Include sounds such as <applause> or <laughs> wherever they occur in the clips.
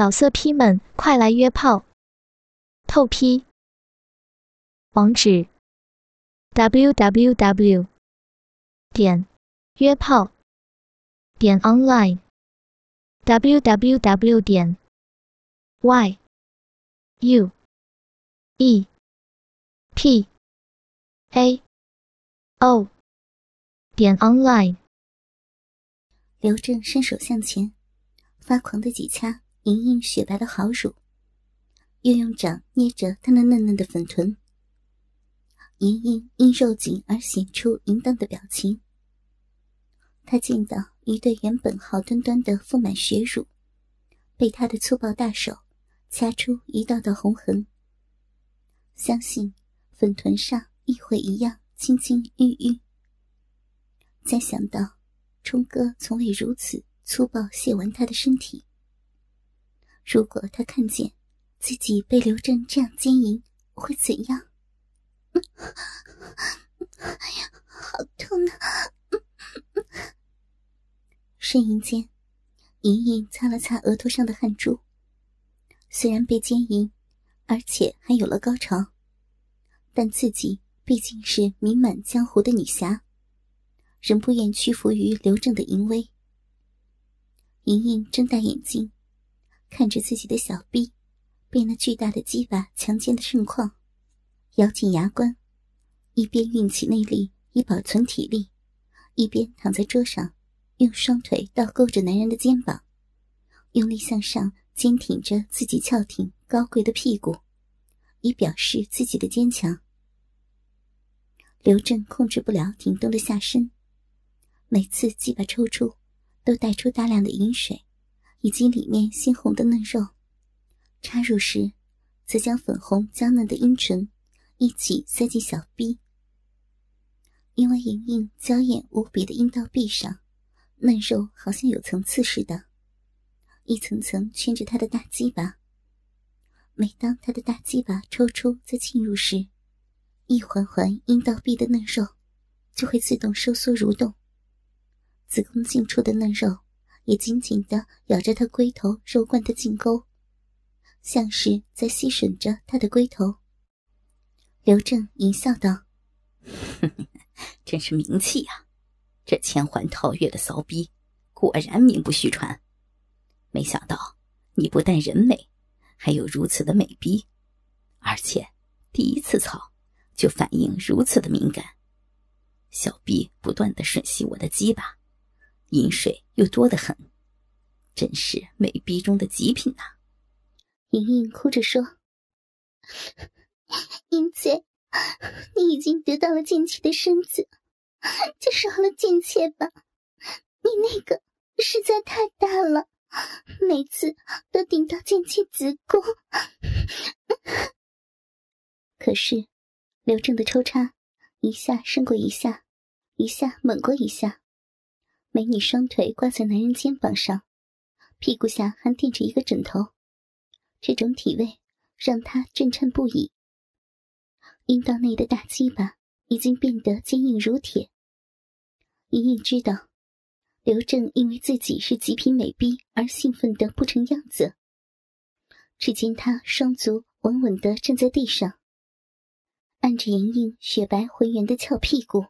老色批们，快来约炮！透批。网址。：w w w 点约炮。点 online w w w 点 y u e p a o 点 online。刘正伸手向前，发狂的几掐。莹莹雪白的好乳，又用掌捏着她那嫩嫩的粉臀。莹莹因肉紧而显出淫荡的表情。他见到一对原本好端端的丰满血乳，被他的粗暴大手掐出一道道红痕。相信粉臀上亦会一样青青郁郁。再想到冲哥从未如此粗暴亵玩他的身体，如果他看见自己被刘正这样奸淫，会怎样？哎呀，好痛啊！呻吟间，莹莹擦了擦额头上的汗珠。虽然被奸淫，而且还有了高潮，但自己毕竟是名满江湖的女侠，仍不愿屈服于刘正的淫威。莹莹睁大眼睛，看着自己的小臂被那巨大的鸡巴强奸的盛况。咬紧牙关，一边运起内力以保存体力，一边躺在桌上，用双腿倒勾着男人的肩膀，用力向上坚挺着自己翘挺高贵的屁股，以表示自己的坚强。刘正控制不了挺动的下身，每次鸡巴抽出，都带出大量的饮水，以及里面鲜红的嫩肉。插入时，则将粉红娇嫩的阴唇。一起塞进小臂，因为莹莹娇艳无比的阴道壁上，嫩肉好像有层次似的，一层层圈着她的大鸡巴。每当她的大鸡巴抽出再进入时，一环环阴道壁的嫩肉就会自动收缩蠕动，子宫进出的嫩肉也紧紧的咬着他龟头肉冠的颈沟，像是在吸吮着他的龟头。刘正淫笑道：“真是名气呀！这千环套月的骚逼，果然名不虚传。没想到你不但人美，还有如此的美逼，而且第一次操就反应如此的敏感。小逼不断的吮吸我的鸡巴，饮水又多得很，真是美逼中的极品呐！”莹莹哭着说。英姐，你已经得到了贱妾的身子，就饶了贱妾吧。你那个实在太大了，每次都顶到贱妾子宫。<laughs> 可是刘正的抽插一下胜过一下，一下猛过一下。美女双腿挂在男人肩膀上，屁股下还垫着一个枕头，这种体位让他震颤不已。阴道内的大鸡巴已经变得坚硬如铁。莹莹知道，刘正因为自己是极品美逼而兴奋的不成样子。只见他双足稳稳的站在地上，按着莹莹雪白浑圆的翘屁股，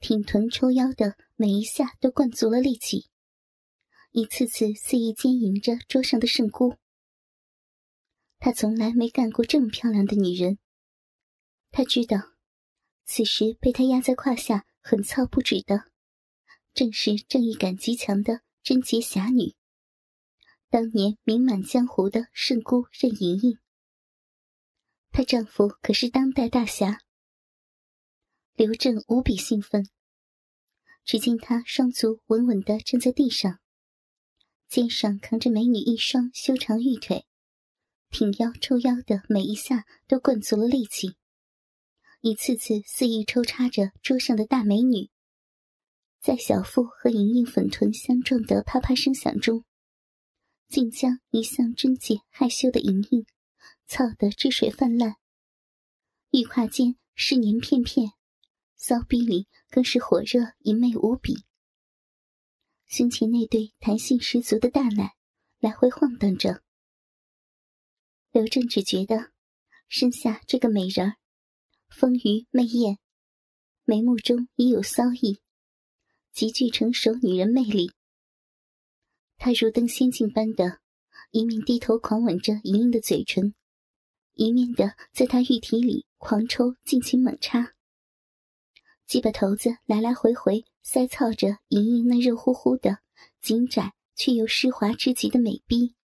挺臀抽腰的每一下都灌足了力气，一次次肆意奸淫着桌上的圣姑。他从来没干过这么漂亮的女人。他知道，此时被他压在胯下狠操不止的，正是正义感极强的贞洁侠女。当年名满江湖的圣姑任盈盈。她丈夫可是当代大侠。刘正无比兴奋。只见他双足稳稳地站在地上，肩上扛着美女一双修长玉腿，挺腰抽腰的每一下都灌足了力气。一次次肆意抽插着桌上的大美女，在小腹和莹莹粉臀相撞的啪啪声响中，竟将一向贞洁害羞的莹莹操得汁水泛滥。玉胯间是黏片片，骚逼里更是火热淫媚无比。胸前那对弹性十足的大奶来回晃荡着，刘正只觉得身下这个美人儿，丰腴媚艳，眉目中已有骚意，极具成熟女人魅力。他如登仙境般的，一面低头狂吻着莹莹的嘴唇，一面的在她玉体里狂抽，尽情猛插。鸡巴头子来来回回塞操着莹莹那热乎乎的、紧窄却又湿滑之极的美逼，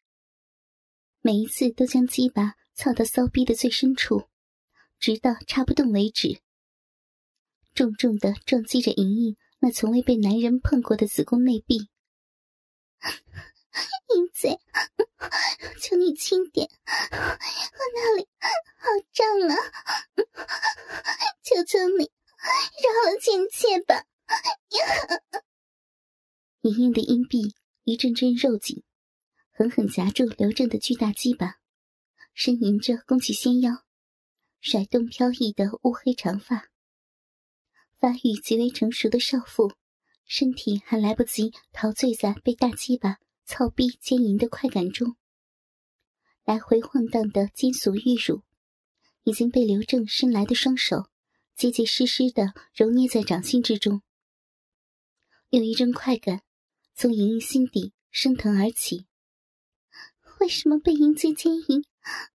每一次都将鸡巴操到骚逼的最深处，直到插不动为止。重重的撞击着莹莹那从未被男人碰过的子宫内壁。<laughs> 淫贼，求你轻点，我那里好胀啊！求求你。饶了贱妾吧！莹莹的阴壁一阵阵肉紧，狠狠夹住刘正的巨大鸡巴，呻吟着弓起纤腰，甩动飘逸的乌黑长发。发育极为成熟的少妇，身体还来不及陶醉在被大鸡巴操逼奸淫的快感中，来回晃荡的金俗玉乳已经被刘正伸来的双手。结结实实的揉捏在掌心之中，有一阵快感从莹莹心底升腾而起。为什么被淫贼奸淫，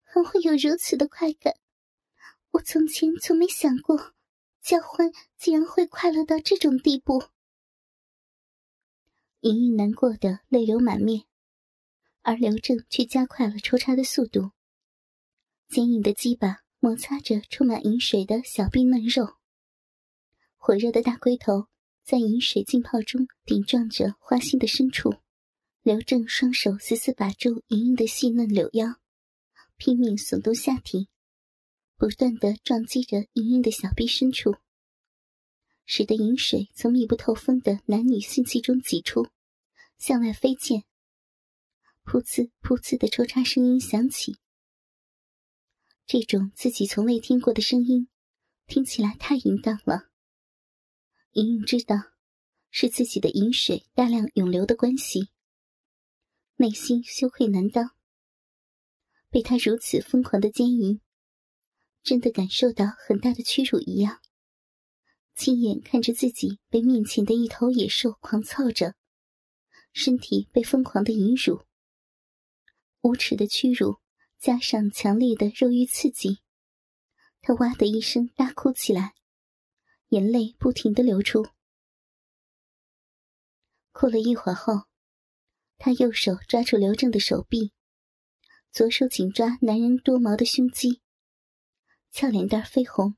还会有如此的快感？我从前从没想过，交欢竟然会快乐到这种地步。莹莹难过的泪流满面，而刘正却加快了抽插的速度，坚硬的鸡巴。摩擦着充满饮水的小臂嫩肉，火热的大龟头在饮水浸泡中顶撞着花心的深处。刘正双手死死把住莹莹的细嫩柳腰，拼命耸动下体，不断的撞击着莹莹的小臂深处，使得饮水从密不透风的男女性器中挤出，向外飞溅。噗呲噗呲的抽插声音响起。这种自己从未听过的声音，听起来太淫荡了。莹莹知道，是自己的饮水大量涌流的关系，内心羞愧难当。被他如此疯狂的奸淫，真的感受到很大的屈辱一样。亲眼看着自己被面前的一头野兽狂操着，身体被疯狂的淫辱，无耻的屈辱。加上强烈的肉欲刺激，他哇的一声大哭起来，眼泪不停的流出。哭了一会儿后，他右手抓住刘正的手臂，左手紧抓男人多毛的胸肌，俏脸蛋绯红，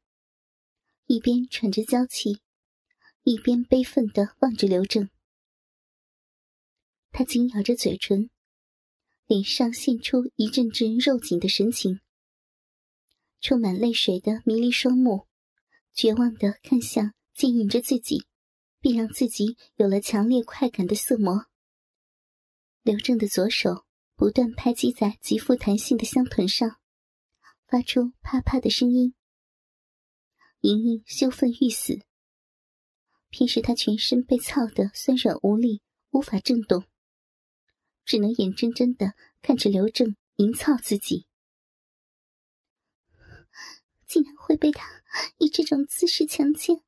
一边喘着娇气，一边悲愤的望着刘正。他紧咬着嘴唇。脸上现出一阵阵肉紧的神情，充满泪水的迷离双目，绝望的看向浸淫着自己，并让自己有了强烈快感的色魔。刘正的左手不断拍击在极富弹性的香臀上，发出啪啪的声音。莹莹羞愤欲死，偏是她全身被操得酸软无力，无法震动。只能眼睁睁的看着刘正淫操自己，竟然会被他以这种姿势强奸！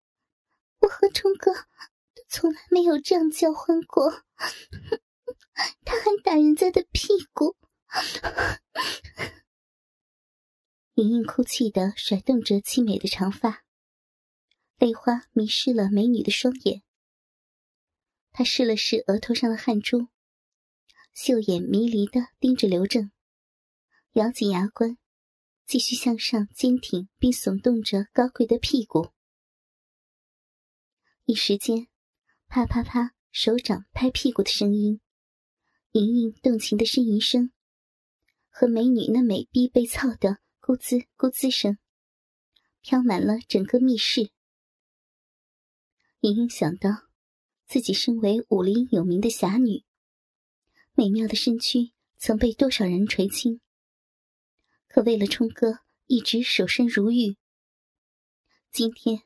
我和冲哥都从来没有这样交欢过，<laughs> 他还打人家的屁股！莹莹哭泣的甩动着凄美的长发，泪花迷失了美女的双眼。她试了试额头上的汗珠。秀眼迷离的盯着刘正，咬紧牙关，继续向上坚挺并耸动着高贵的屁股。一时间，啪啪啪，手掌拍屁股的声音，莹莹动情的呻吟声，和美女那美逼被操的咕滋咕滋声，飘满了整个密室。莹莹想到，自己身为武林有名的侠女。美妙的身躯曾被多少人垂青，可为了冲哥一直守身如玉。今天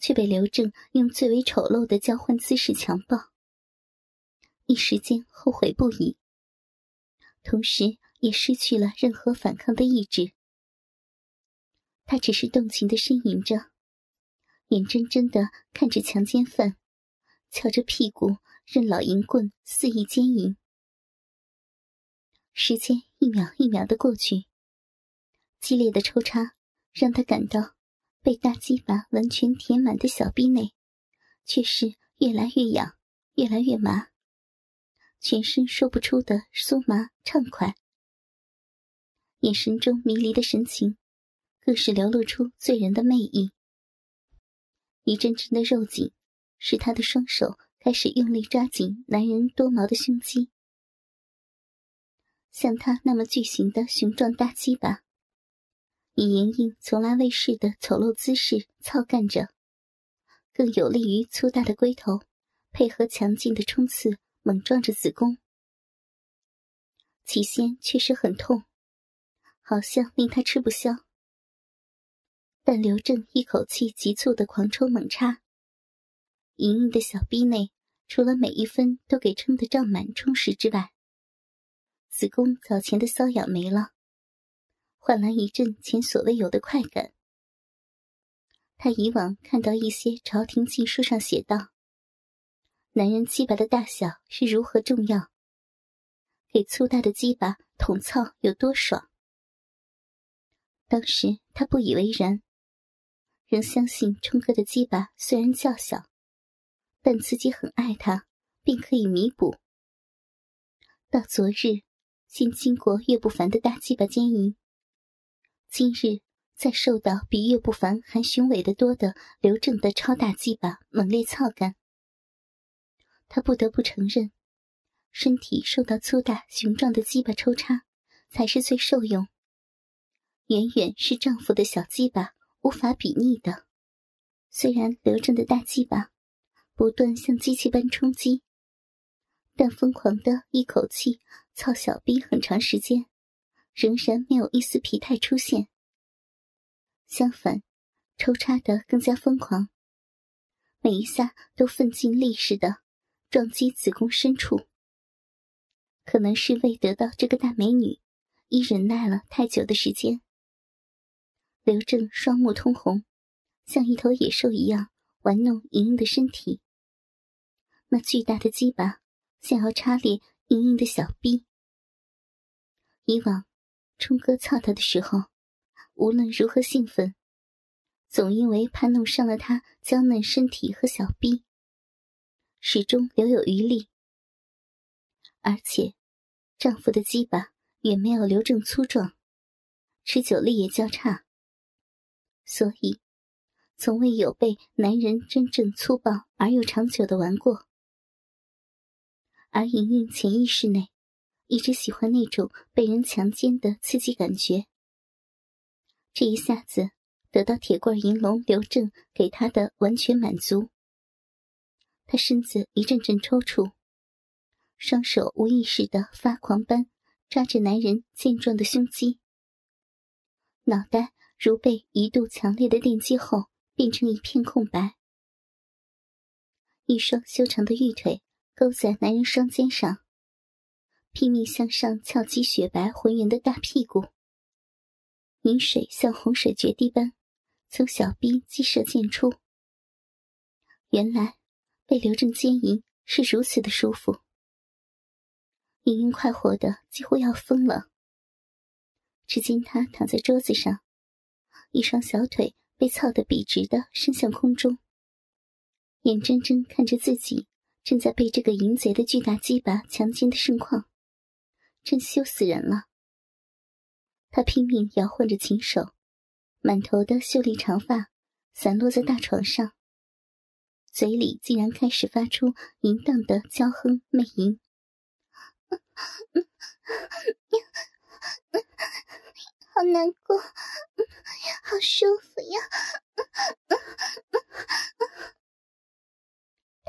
却被刘正用最为丑陋的交换姿势强暴，一时间后悔不已，同时也失去了任何反抗的意志。他只是动情的呻吟着，眼睁睁的看着强奸犯翘着屁股任老淫棍肆意奸淫。时间一秒一秒的过去，激烈的抽插让他感到被大鸡巴完全填满的小臂内，却是越来越痒，越来越麻，全身说不出的酥麻畅快。眼神中迷离的神情，更是流露出醉人的魅意。一阵阵的肉紧，使他的双手开始用力抓紧男人多毛的胸肌。像他那么巨型的雄壮大鸡巴，以莹莹从来未试的丑陋姿势操干着，更有利于粗大的龟头配合强劲的冲刺猛撞着子宫。起先确实很痛，好像令他吃不消。但刘正一口气急促的狂抽猛插，莹莹的小臂内除了每一分都给撑得胀满充实之外，子宫早前的瘙痒没了，换来一阵前所未有的快感。他以往看到一些朝廷禁书上写道：“男人鸡巴的大小是如何重要，给粗大的鸡巴捅操有多爽。”当时他不以为然，仍相信冲哥的鸡巴虽然较小，但自己很爱他，并可以弥补。到昨日。先经过岳不凡的大鸡巴奸淫，今日再受到比岳不凡还雄伟的多的刘正的超大鸡巴猛烈操干，他不得不承认，身体受到粗大雄壮的鸡巴抽插才是最受用，远远是丈夫的小鸡巴无法比拟的。虽然刘正的大鸡巴不断像机器般冲击。但疯狂的一口气操小逼很长时间，仍然没有一丝疲态出现。相反，抽插的更加疯狂，每一下都奋尽力似的撞击子宫深处。可能是为得到这个大美女，已忍耐了太久的时间。刘正双目通红，像一头野兽一样玩弄莹莹的身体。那巨大的鸡巴。想要插裂莹莹的小臂。以往，冲哥操她的时候，无论如何兴奋，总因为怕弄伤了她娇嫩身体和小臂，始终留有余力。而且，丈夫的鸡巴远没有刘正粗壮，持久力也较差，所以，从未有被男人真正粗暴而又长久的玩过。而莹莹潜意识内，一直喜欢那种被人强奸的刺激感觉。这一下子得到铁棍银龙刘正给她的完全满足，她身子一阵阵抽搐，双手无意识的发狂般抓着男人健壮的胸肌，脑袋如被一度强烈的电击后变成一片空白，一双修长的玉腿。勾在男人双肩上，拼命向上翘起雪白浑圆的大屁股。饮水像洪水决堤般从小臂激射溅出。原来被刘正奸淫是如此的舒服，莹莹快活的几乎要疯了。只见他躺在桌子上，一双小腿被操得笔直的伸向空中，眼睁睁看着自己。正在被这个淫贼的巨大鸡巴强奸的盛况，真羞死人了。他拼命摇晃着琴手，满头的秀丽长发散落在大床上，嘴里竟然开始发出淫荡的娇哼媚吟。<laughs> 好难过，好舒服呀！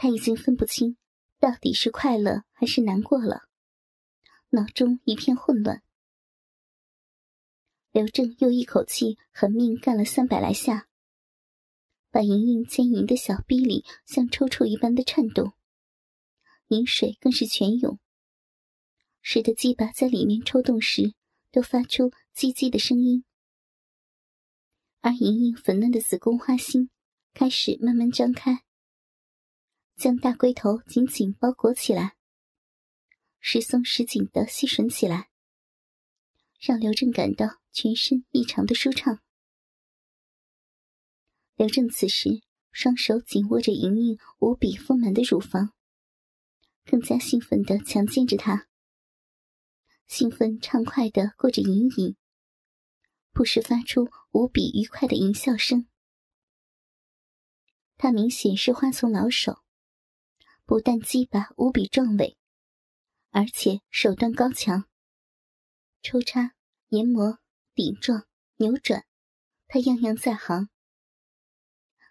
他已经分不清到底是快乐还是难过了，脑中一片混乱。刘正又一口气狠命干了三百来下，把莹莹坚硬的小臂里像抽搐一般的颤动，饮水更是泉涌，使得鸡巴在里面抽动时都发出唧唧的声音，而莹莹粉嫩的子宫花心开始慢慢张开，将大龟头紧紧包裹起来，时松时紧的吸吮起来，让刘正感到全身异常的舒畅。刘正此时双手紧握着莹莹无比丰满的乳房，更加兴奋的强健着她。兴奋畅快的过着瘾瘾，不时发出无比愉快的淫笑声。他明显是花丛老手，不但鸡巴无比壮伟，而且手段高强。抽插、研磨、顶撞、扭转，他样样在行。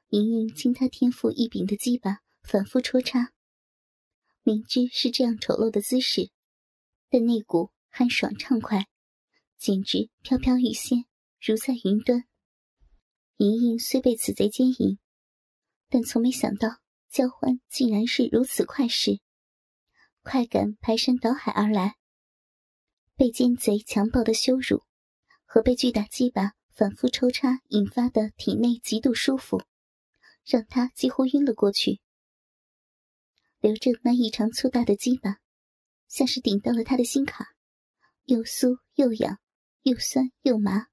莹莹经他天赋异禀的鸡巴反复戳插，明知是这样丑陋的姿势，但那股。酣爽畅快，简直飘飘欲仙，如在云端。莹莹虽被此贼奸淫，但从没想到交欢竟然是如此快事，快感排山倒海而来。被奸贼强暴的羞辱，和被巨大鸡巴反复抽插引发的体内极度舒服，让他几乎晕了过去。留着那异常粗大的鸡巴，像是顶到了他的心坎。又酥又痒，又酸又麻，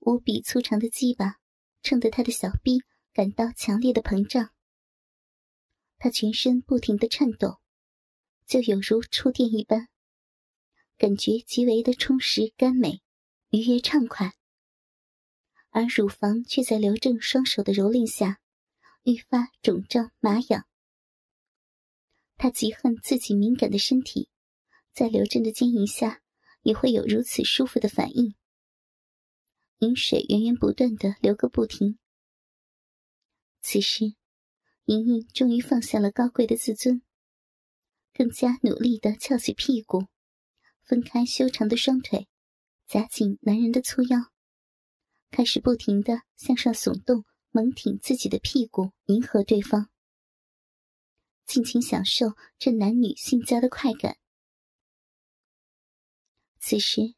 无比粗长的鸡巴撑得他的小臂感到强烈的膨胀。他全身不停的颤抖，就有如触电一般，感觉极为的充实甘美，愉悦畅快。而乳房却在刘正双手的蹂躏下愈发肿胀麻痒。他极恨自己敏感的身体。在刘正的经营下，也会有如此舒服的反应。饮水源源不断的流个不停。此时，莹莹终于放下了高贵的自尊，更加努力的翘起屁股，分开修长的双腿，夹紧男人的粗腰，开始不停的向上耸动，猛挺自己的屁股，迎合对方，尽情享受这男女性交的快感。此时，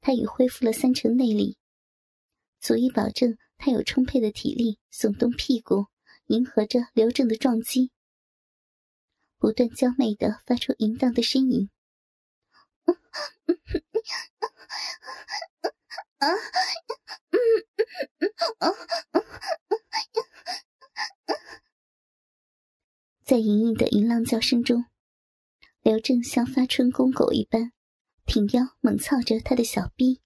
他已恢复了三成内力，足以保证他有充沛的体力耸动屁股，迎合着刘正的撞击，不断娇媚的发出淫荡的呻吟。在莹莹的淫浪叫声中，刘正像发春公狗一般。挺腰猛操着他的小臂，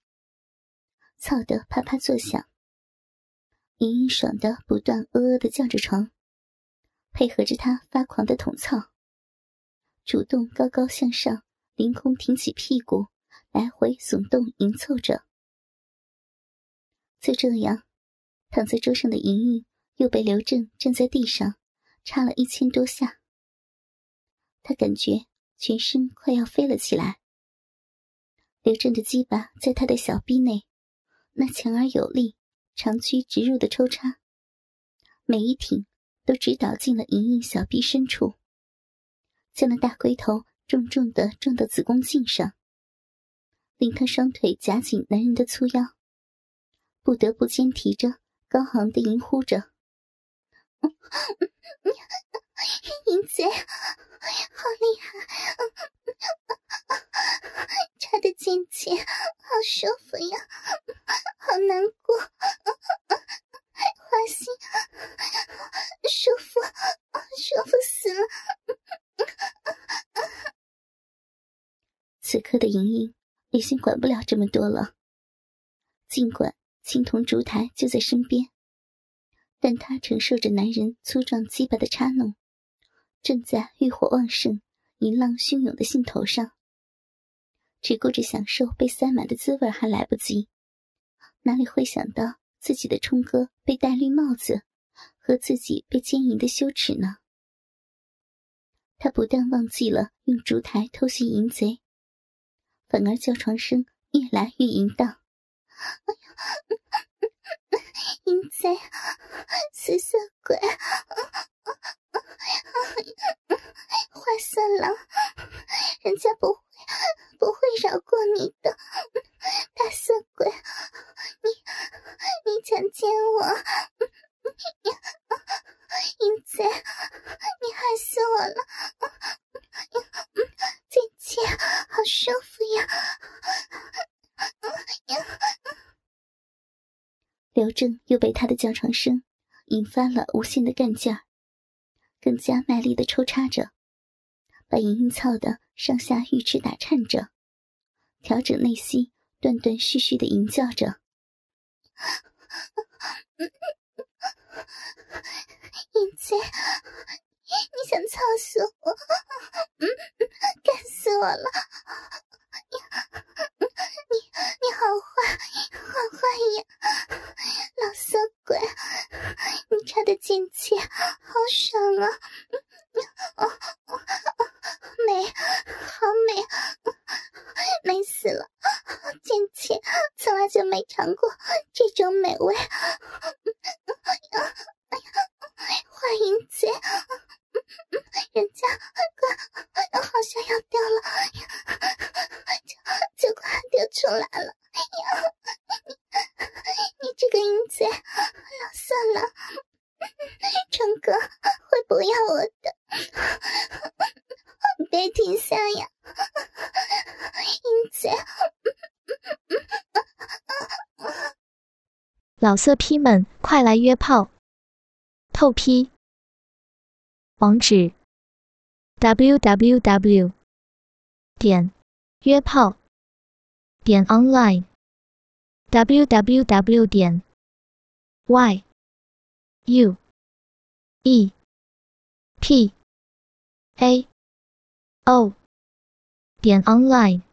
操得啪啪作响。莹莹爽的不断呃呃的叫着床，配合着他发狂的捅操，主动高高向上，凌空挺起屁股，来回耸动迎凑着。就这样，躺在桌上的莹莹又被刘正站在地上插了一千多下，他感觉全身快要飞了起来。刘正的鸡巴在他的小臂内，那强而有力、长驱直入的抽插，每一挺都直捣进了莹莹小臂深处，将那大龟头重重的撞到子宫颈上，令她双腿夹紧男人的粗腰，不得不肩提着高昂的吟呼着：“淫贼，好厉害！”他的尖尖好舒服呀，好难过，花心舒服，舒服死了。此刻的莹莹已经管不了这么多了。尽管青铜烛台就在身边，但她承受着男人粗壮鸡巴的插弄，正在欲火旺盛、淫浪汹涌的兴头上。只顾着享受被塞满的滋味还来不及，哪里会想到自己的冲哥被戴绿帽子，和自己被奸淫的羞耻呢？他不但忘记了用烛台偷袭淫贼，反而叫床声越来越淫荡。哎呀，淫贼，死色鬼，坏色狼，人家不。饶过你的，大色鬼！你你强奸我，英子，你害死我了！姐姐，好舒服呀！刘正又被他的叫床声引发了无限的干劲儿，更加卖力的抽插着，把莹莹操的上下玉翅打颤着，调整内心，断断续续的吟叫着：“ <laughs> 英姐，你想操死我？嗯，干死我了！你你好坏，好坏呀！老色鬼，你插的进去好爽啊！美，好美，美死了！进去从来就没尝过这种美味。坏淫贼，人家快好像要掉了，就就快掉出来了！你这个淫贼，老色狼，成哥会不要我的，别停下呀，淫贼！老色批们，快来约炮！透批。网址：w w w. 点约炮点 online w w w. 点 y u e p a o 点 online。